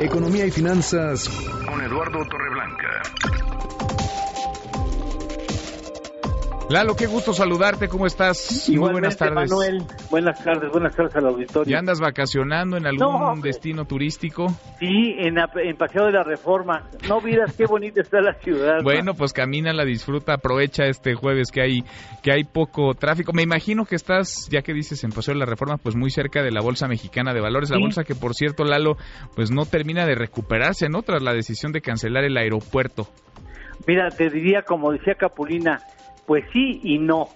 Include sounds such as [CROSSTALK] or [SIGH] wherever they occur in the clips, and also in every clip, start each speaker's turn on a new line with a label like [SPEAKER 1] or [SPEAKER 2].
[SPEAKER 1] Economía y finanzas
[SPEAKER 2] con Eduardo Torreblanca.
[SPEAKER 3] Lalo, qué gusto saludarte, ¿cómo estás?
[SPEAKER 4] Muy buenas tardes. Manuel, buenas tardes, buenas tardes al auditorio.
[SPEAKER 3] ¿Ya andas vacacionando en algún destino turístico?
[SPEAKER 4] Sí, en, en, Paseo de la Reforma. No miras qué bonita está la ciudad.
[SPEAKER 3] bueno, pues camina, la disfruta, aprovecha este jueves que hay que hay poco tráfico. Me imagino que estás, ya que dices en Paseo de la Reforma, pues muy cerca de la Bolsa Mexicana de Valores, la bolsa que por cierto, Lalo, pues no termina de recuperarse, ¿no? Tras la decisión de cancelar el aeropuerto.
[SPEAKER 4] Mira, te diría como decía Capulina, pues sí y no.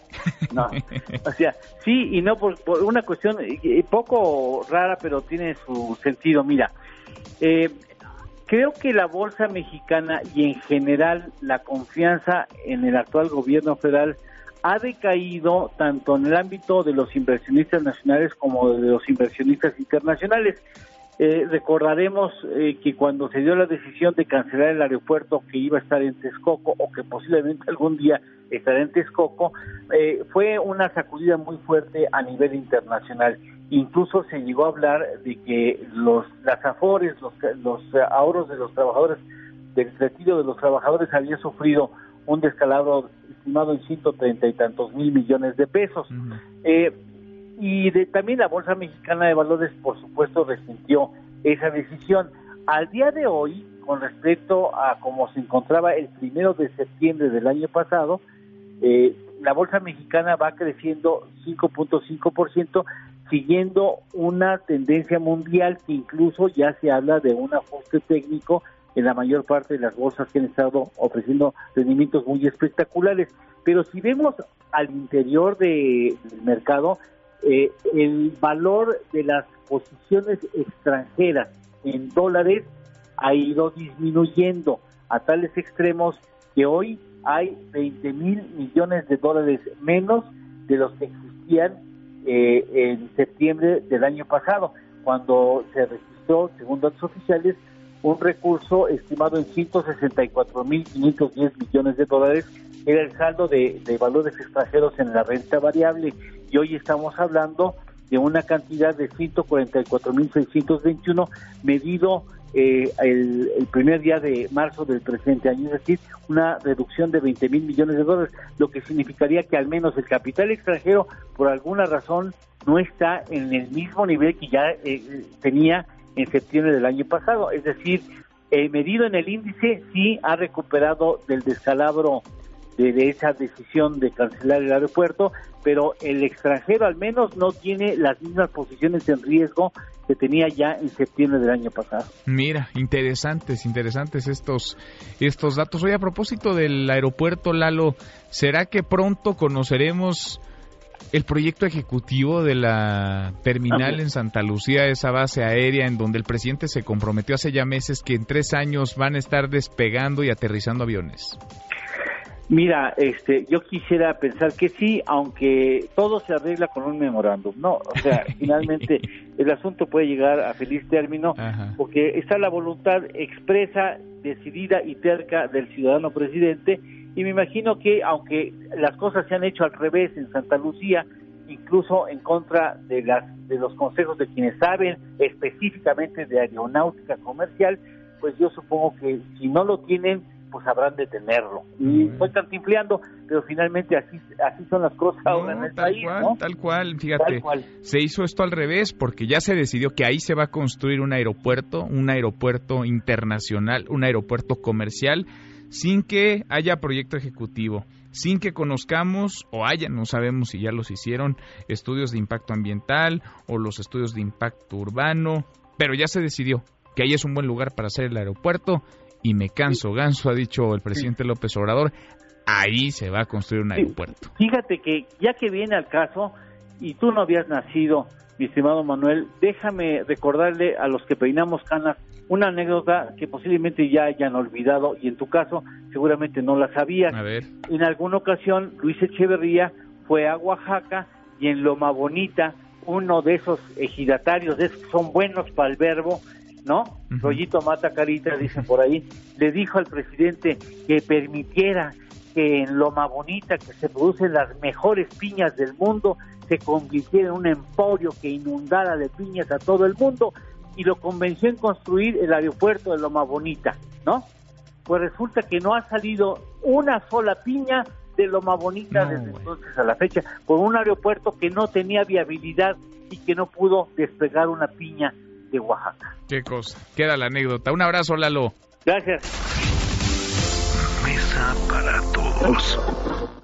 [SPEAKER 4] no. [LAUGHS] O sea, sí y no por, una cuestión eh, poco rara, pero tiene su sentido. Mira, eh, creo que la bolsa mexicana y en general la confianza en el actual gobierno federal ha decaído tanto en el ámbito de los inversionistas nacionales como de los inversionistas internacionales. Eh, recordaremos eh, que cuando se dio la decisión de cancelar el aeropuerto que iba a estar en Texcoco o que posiblemente algún día estará en Texcoco, eh, fue una sacudida muy fuerte a nivel internacional. Incluso se llegó a hablar de que los las afores, los, los ahorros de los trabajadores, del retiro de los trabajadores había sufrido un descalabro estimado en 130 y tantos mil millones de pesos. Y de, también la Bolsa Mexicana de Valores, por supuesto, resintió esa decisión. Al día de hoy, con respecto a cómo se encontraba el primero de septiembre del año pasado, eh, la Bolsa Mexicana va creciendo 5.5%, siguiendo una tendencia mundial que incluso ya se habla de un ajuste técnico en la mayor parte de las bolsas que han estado ofreciendo rendimientos muy espectaculares. Pero si vemos al interior del mercado, eh, el valor de las posiciones extranjeras en dólares ha ido disminuyendo a tales extremos que hoy hay 20 mil millones de dólares menos de los que existían eh, en septiembre del año pasado, cuando se registró, según datos oficiales, un recurso estimado en 164 mil 510 millones de dólares, era el saldo de, valores extranjeros en la renta variable. Y hoy estamos hablando de una cantidad de 144.621 medido eh, el, primer día de marzo del presente año, es decir, una reducción de 20 mil millones de dólares, lo que significaría que al menos el capital extranjero, por alguna razón, no está en el mismo nivel que ya eh, tenía en septiembre del año pasado. Es decir, medido en el índice, sí ha recuperado del descalabro de, esa decisión de cancelar el aeropuerto, pero el extranjero al menos no tiene las mismas posiciones en riesgo que tenía ya en septiembre del año pasado.
[SPEAKER 3] Mira, interesantes, interesantes estos, estos datos. Hoy a propósito del aeropuerto, Lalo, ¿será que pronto conoceremos el proyecto ejecutivo de la terminal en Santa Lucía, esa base aérea en donde el presidente se comprometió hace ya meses que en tres años van a estar despegando y aterrizando aviones?
[SPEAKER 4] Mira, este, yo quisiera pensar que sí, aunque todo se arregla con un memorándum, ¿no? O sea, [LAUGHS] finalmente el asunto puede llegar a feliz término porque está la voluntad expresa, decidida y terca del ciudadano presidente y me imagino que aunque las cosas se han hecho al revés en Santa Lucía, incluso en contra de las de los consejos de quienes saben específicamente de aeronáutica comercial, pues yo supongo que si no lo tienen pues habrán de tenerlo. Y estoy cantinfleando, pero finalmente así, así son las cosas ahora en el
[SPEAKER 3] tal cual, Tal cual, fíjate, se hizo esto al revés porque ya se decidió que ahí se va a construir un aeropuerto, un aeropuerto internacional, un aeropuerto comercial, sin que haya proyecto ejecutivo sin que conozcamos o haya, no sabemos si ya los hicieron, estudios de impacto ambiental o los estudios de impacto urbano, pero ya se decidió que ahí es un buen lugar para hacer el aeropuerto y me canso, ganso, ha dicho el presidente López Obrador, ahí se va a construir un aeropuerto.
[SPEAKER 4] Fíjate que ya que viene al caso, y tú no habías nacido, mi estimado Manuel, déjame recordarle a los que peinamos canas una anécdota que posiblemente ya hayan olvidado y en tu caso seguramente no la sabías.
[SPEAKER 3] A ver.
[SPEAKER 4] En alguna ocasión Luis Echeverría fue a Oaxaca y en Loma Bonita uno de esos ejidatarios, de esos que son buenos para el verbo, ¿no? Rollito mata carita, dicen por ahí, le dijo al presidente que permitiera que en Loma Bonita, que se producen las mejores piñas del mundo, se convirtiera en un emporio que inundara de piñas a todo el mundo. Y lo convenció en construir el aeropuerto de Loma Bonita, ¿no? Pues resulta que no ha salido una sola piña de Loma Bonita desde entonces a la fecha, con un aeropuerto que no tenía viabilidad y que no pudo despegar una piña de Oaxaca.
[SPEAKER 3] Qué cosa, queda la anécdota. Un abrazo, Lalo.
[SPEAKER 4] Gracias.
[SPEAKER 2] Mesa para todos.